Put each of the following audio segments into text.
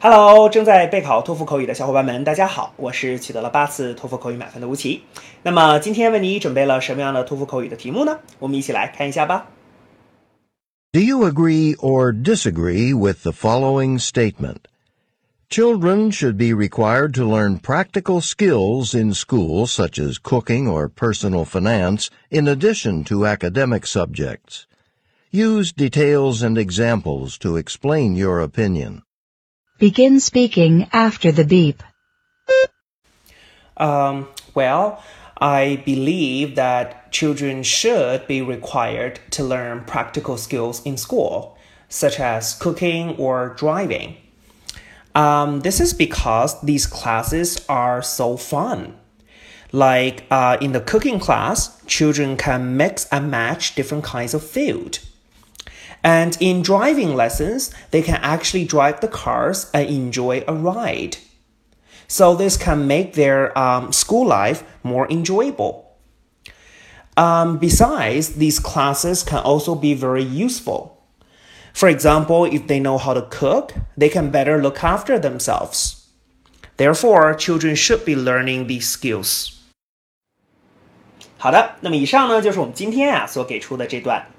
Hello，正在备考托福口语的小伙伴们，大家好，我是取得了八次托福口语满分的吴奇。那么今天为你准备了什么样的托福口语的题目呢？我们一起来看一下吧。Do you agree or disagree with the following statement? Children should be required to learn practical skills in school, such as cooking or personal finance, in addition to academic subjects. Use details and examples to explain your opinion. Begin speaking after the beep. Um, well, I believe that children should be required to learn practical skills in school, such as cooking or driving. Um, this is because these classes are so fun. Like uh, in the cooking class, children can mix and match different kinds of food. And in driving lessons, they can actually drive the cars and enjoy a ride. So this can make their um, school life more enjoyable. Um, besides, these classes can also be very useful. For example, if they know how to cook, they can better look after themselves. Therefore, children should be learning these skills. 好的，那么以上呢就是我们今天啊所给出的这段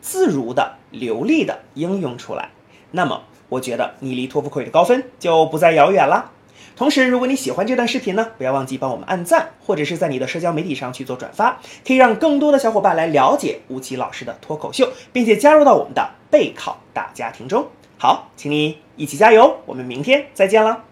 自如的、流利的应用出来。那么，我觉得你离托福口语的高分就不再遥远了。同时，如果你喜欢这段视频呢，不要忘记帮我们按赞，或者是在你的社交媒体上去做转发，可以让更多的小伙伴来了解吴奇老师的脱口秀，并且加入到我们的备考大家庭中。好，请你一起加油，我们明天再见了。